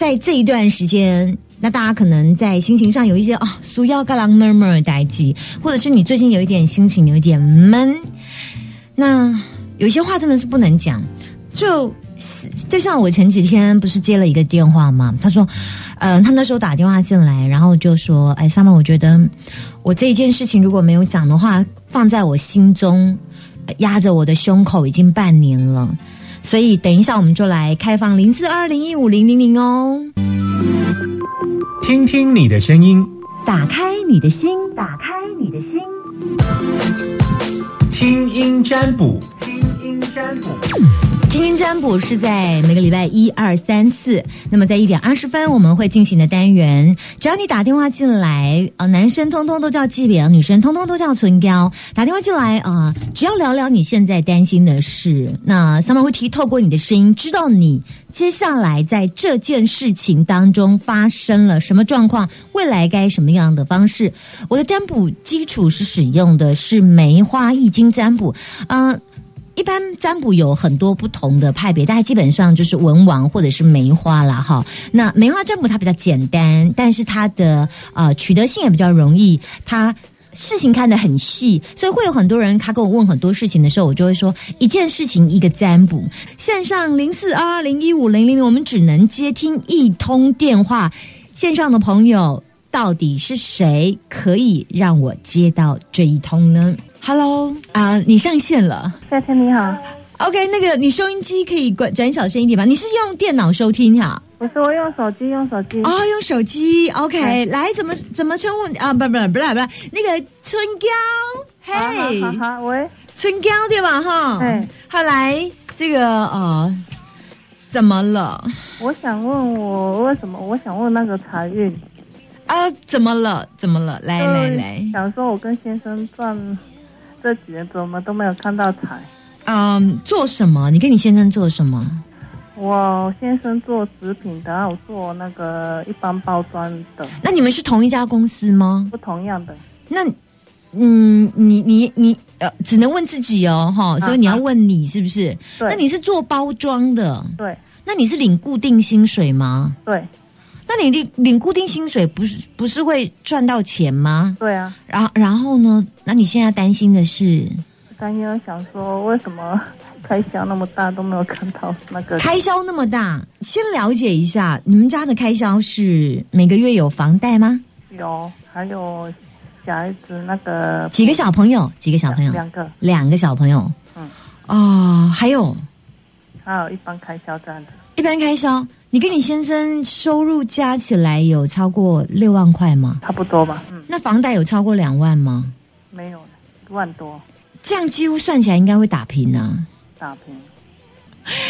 在这一段时间，那大家可能在心情上有一些啊，俗要嘎啷 murmur 代际，或者是你最近有一点心情有一点闷，那有些话真的是不能讲，就就像我前几天不是接了一个电话吗？他说，嗯，他那时候打电话进来，然后就说，哎，summer，我觉得我这一件事情如果没有讲的话，放在我心中压着我的胸口已经半年了。所以，等一下我们就来开放零四二零一五零零零哦，听听你的声音，打开你的心，打开你的心，听音占卜，听音占卜。听音占卜是在每个礼拜一、二、三、四，那么在一点二十分我们会进行的单元。只要你打电话进来，呃，男生通通都叫季饼，女生通通都叫唇膏。打电话进来啊，只要聊聊你现在担心的事，那 summer 会提透过你的声音，知道你接下来在这件事情当中发生了什么状况，未来该什么样的方式。我的占卜基础是使用的是梅花易经占卜，嗯。一般占卜有很多不同的派别，大概基本上就是文王或者是梅花啦，哈。那梅花占卜它比较简单，但是它的呃取得性也比较容易，它事情看得很细，所以会有很多人他跟我问很多事情的时候，我就会说一件事情一个占卜。线上零四二二零一五零零，我们只能接听一通电话，线上的朋友到底是谁可以让我接到这一通呢？Hello，啊，你上线了。夏天你好。OK，那个你收音机可以转转小声一点吗？你是用电脑收听哈？我说，我用手机，用手机。哦，用手机。OK，来，怎么怎么称呼啊？不不不不不，那个春娇，嘿，好好，喂，春娇对吧？哈，嗯。好，来，这个呃，怎么了？我想问我为什么？我想问那个财运。啊，怎么了？怎么了？来来来，想说我跟先生赚。这几年怎么都没有看到彩？嗯，做什么？你跟你先生做什么？我先生做食品的，我做那个一般包装的。那你们是同一家公司吗？不同样的。那，嗯，你你你呃，只能问自己哦，哈，所以你要问你是不是？对。那你是做包装的？对。那你是领固定薪水吗？对。那你领领固定薪水不是不是会赚到钱吗？对啊，然后然后呢？那你现在担心的是？担心想说为什么开销那么大都没有看到那个开销那么大？先了解一下，你们家的开销是每个月有房贷吗？有，还有小孩子那个几个小朋友？几个小朋友？两个，两个小朋友。嗯，哦，还有，还有一般开销这样子。一般开销。你跟你先生收入加起来有超过六万块吗？差不多吧。嗯，那房贷有超过两万吗？没有，一万多。这样几乎算起来应该会打平呢。打平，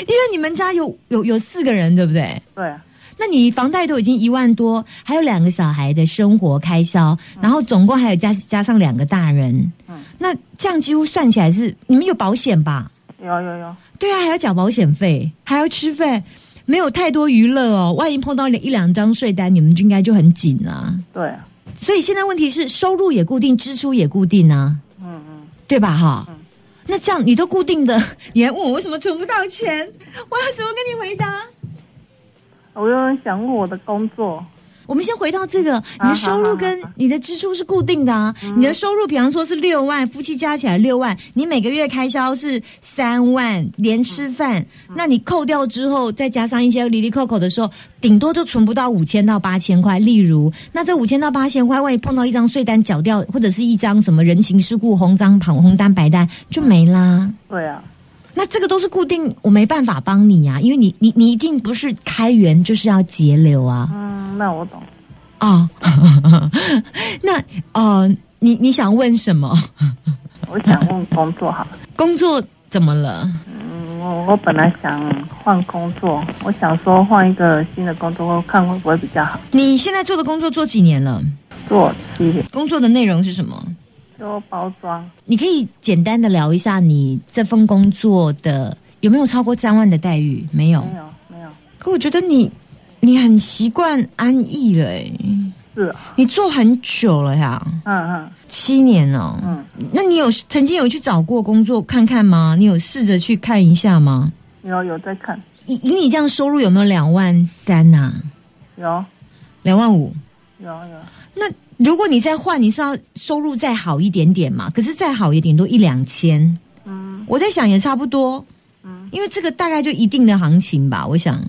因为你们家有有有四个人，对不对？对啊。那你房贷都已经一万多，还有两个小孩的生活开销，然后总共还有加加上两个大人。嗯。那这样几乎算起来是你们有保险吧？有有有。对啊，还要缴保险费，还要吃饭。没有太多娱乐哦，万一碰到一两张税单，你们就应该就很紧啊。对，所以现在问题是收入也固定，支出也固定啊。嗯嗯，对吧？哈，那这样你都固定的，你还问我为什么存不到钱？我要怎么跟你回答？我有人想问我的工作。我们先回到这个，你的收入跟你的支出是固定的啊。你的收入，比方说是六万，夫妻加起来六万，你每个月开销是三万，连吃饭，那你扣掉之后，再加上一些离离扣扣的时候，顶多就存不到五千到八千块。例如，那这五千到八千块，万一碰到一张税单缴掉，或者是一张什么人情世故红章、旁红单、白单，就没啦。对啊。那这个都是固定，我没办法帮你呀，因为你你你一定不是开源就是要节流啊。嗯，那我懂。哦，那哦，你你想问什么？我想问工作好。工作怎么了？嗯，我我本来想换工作，我想说换一个新的工作，看会不会比较好。你现在做的工作做几年了？做七年。工作的内容是什么？做包装，你可以简单的聊一下你这份工作的有没有超过三万的待遇？没有，没有，没有。可我觉得你你很习惯安逸了，哎，是，你做很久了呀，嗯嗯，七年哦，嗯，那你有曾经有去找过工作看看吗？你有试着去看一下吗？有有在看，以以你这样收入有没有两万三呐？有两万五。有有，那如果你再换，你是要收入再好一点点嘛？可是再好也顶多一两千。嗯我在想也差不多，嗯因为这个大概就一定的行情吧。我想，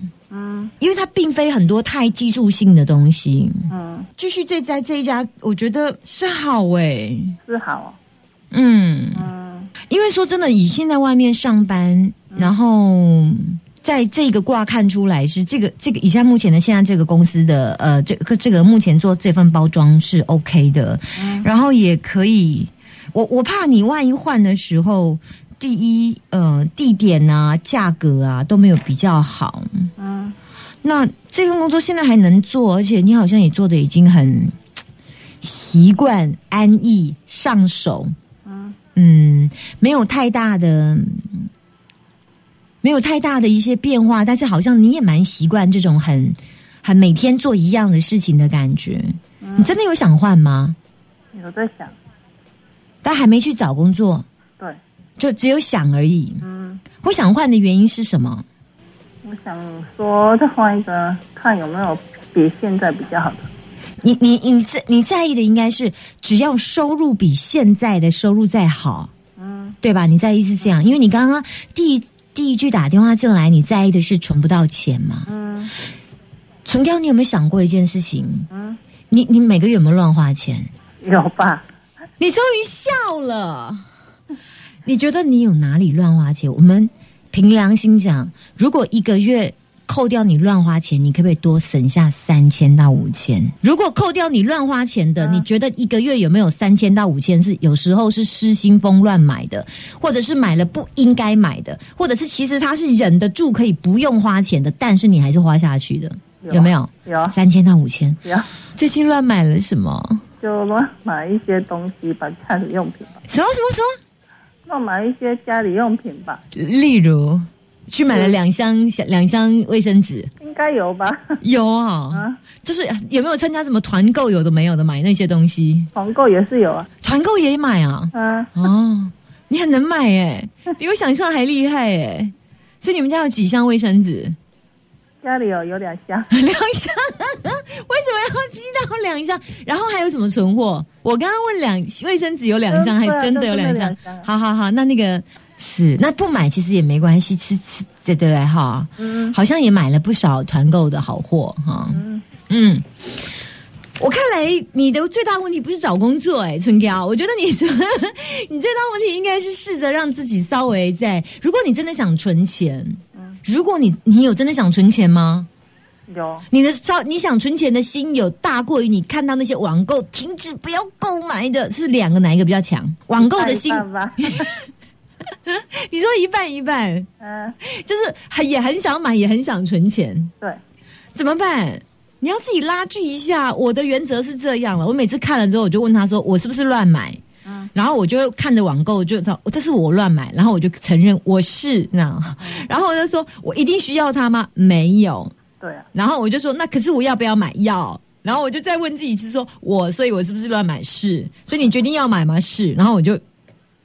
嗯。因为它并非很多太技术性的东西。嗯，继续这在这一家，我觉得是好诶、是好，嗯，嗯。因为说真的，以现在外面上班，然后在这个卦看出来是这个这个以下目前的现在这个公司的呃这个这个目前做这份包装是 OK 的，然后也可以，我我怕你万一换的时候，第一呃地点啊价格啊都没有比较好，嗯那这份工作现在还能做，而且你好像也做的已经很习惯、安逸、上手，嗯嗯，没有太大的，没有太大的一些变化，但是好像你也蛮习惯这种很很每天做一样的事情的感觉。你真的有想换吗？有在想，但还没去找工作，对，就只有想而已。嗯，我想换的原因是什么？我想说再换一个，看有没有比现在比较好的，你你你在你在意的应该是只要收入比现在的收入再好，嗯对吧？你在意是这样，因为你刚刚第一第一句打电话进来，你在意的是存不到钱嘛？嗯存掉，你有没有想过一件事情？嗯，你你每个月有没有乱花钱？有吧？你终于笑了。你觉得你有哪里乱花钱？我们凭良心讲，如果一个月扣掉你乱花钱，你可不可以多省下三千到五千？如果扣掉你乱花钱的，嗯你觉得一个月有没有三千到五千？是有时候是失心疯乱买的，或者是买了不应该买的，或者是其实他是忍得住可以不用花钱的，但是你还是花下去的，有没有？有三千到五千，有，最近乱买了什么？就乱买一些东西吧，家里用品吧，什么什么什么？乱买一些家里用品吧，例如，去买了两箱小两箱卫生纸，应该有吧？有啊，啊，就是有没有参加什么团购？有的没有的买那些东西，团购也是有啊，团购也买啊。嗯，哦，你很能买哎，比我想象还厉害哎。所以你们家有几箱卫生纸？家里有有两箱，两箱？为什么要积到两箱？然后还有什么存货？我刚刚问两卫生纸有两箱，还真的有两箱。好好好，那那个是那不买其实也没关系，吃吃对对对哈。嗯好像也买了不少团购的好货哈。嗯，嗯，我看来你的最大问题不是找工作哎、春娇，我觉得你 你最大问题应该是试着让自己稍微在，如果你真的想存钱，嗯如果你你有真的想存钱吗？有，你的超你想存钱的心有大过于你看到那些网购停止不要购买的，是两个哪一个比较强？网购的心，你说一半一半，嗯，就是很也很想买，也很想存钱。对，怎么办？你要自己拉锯一下。我的原则是这样了，我每次看了之后，我就问他说：“我是不是乱买？”嗯然后我就会看着网购，就知道这是我乱买，然后我就承认我是那样，然后我就说：“我一定需要它吗？没有。对啊，”然后我就说：“那可是我要不要买？药。”然后我就再问自己是说：“我，所以我是不是乱买？是。所以你决定要买吗？是。”然后我就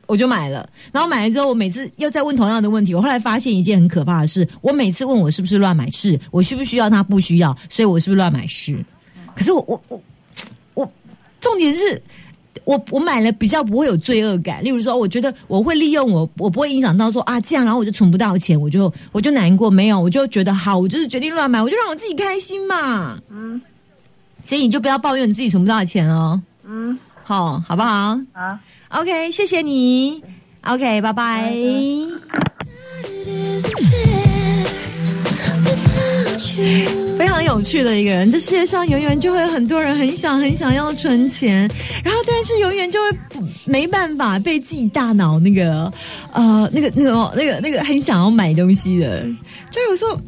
我就买了，然后买了之后，我每次又再问同样的问题。我后来发现一件很可怕的事：我每次问我是不是乱买，是我需不需要它，不需要，所以我是不是乱买？是。可是我我我我，重点是。我我买了比较不会有罪恶感，例如说，我觉得我会利用我，我不会影响到说啊这样，然后我就存不到钱，我就我就难过，没有，我就觉得好，我就是决定乱买，我就让我自己开心嘛。嗯所以你就不要抱怨你自己存不到钱哦，嗯，好，好不好？啊，OK，谢谢你。OK，拜拜。非常有趣的一个人，这世界上永远就会有很多人很想很想要存钱，然后但是永远就会不没办法被自己大脑那个呃那个那个那个那个很想要买东西的，就有时候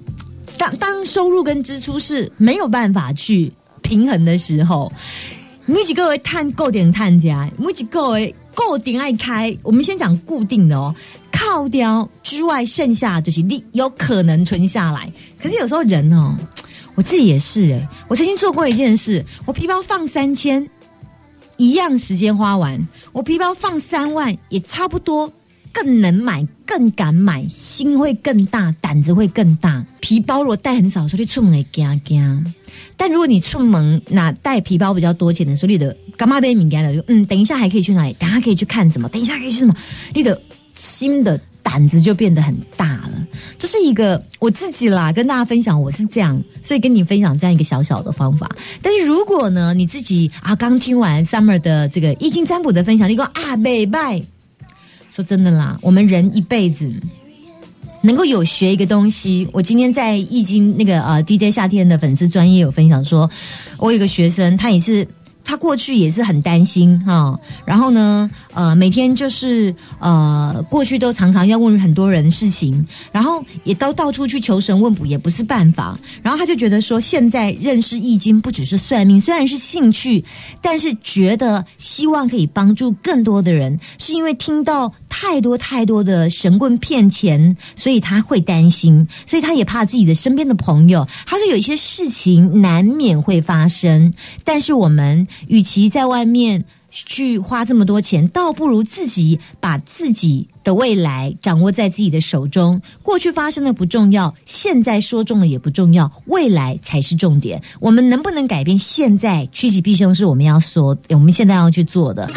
当当收入跟支出是没有办法去平衡的时候，每几个会探够点探家，每几个会固定爱开。我们先讲固定的哦，靠掉之外，剩下就是你有可能存下来。可是有时候人哦，我自己也是诶、我曾经做过一件事，我皮包放三千，一样时间花完；我皮包放三万，也差不多更能买，更敢买，心会更大，胆子会更大。皮包如果带很少的时候，你出门会惊惊。但如果你出门那带皮包比较多钱的时候，你的干嘛被敏感了？就嗯，等一下还可以去哪里？等一下可以去看什么？等一下可以去什么？你的心的胆子就变得很大了。这是一个我自己啦，跟大家分享我是这样，所以跟你分享这样一个小小的方法。但是如果呢，你自己啊刚听完 Summer 的这个易经占卜的分享，你说啊，拜拜。说真的啦，我们人一辈子能够有学一个东西。我今天在易经那个呃 DJ 夏天的粉丝专业有分享说，我有个学生，他也是。他过去也是很担心哈，然后呢，呃，每天就是呃，过去都常常要问很多人事情，然后也都到处去求神问卜，也不是办法。然后他就觉得说，现在认识易经不只是算命，虽然是兴趣，但是觉得希望可以帮助更多的人，是因为听到太多太多的神棍骗钱，所以他会担心，所以他也怕自己的身边的朋友，他说有一些事情难免会发生，但是我们。与其在外面去花这么多钱，倒不如自己把自己的未来掌握在自己的手中。过去发生的不重要，现在说中了也不重要，未来才是重点。我们能不能改变现在，趋吉避凶是我们要说，我们现在要去做的。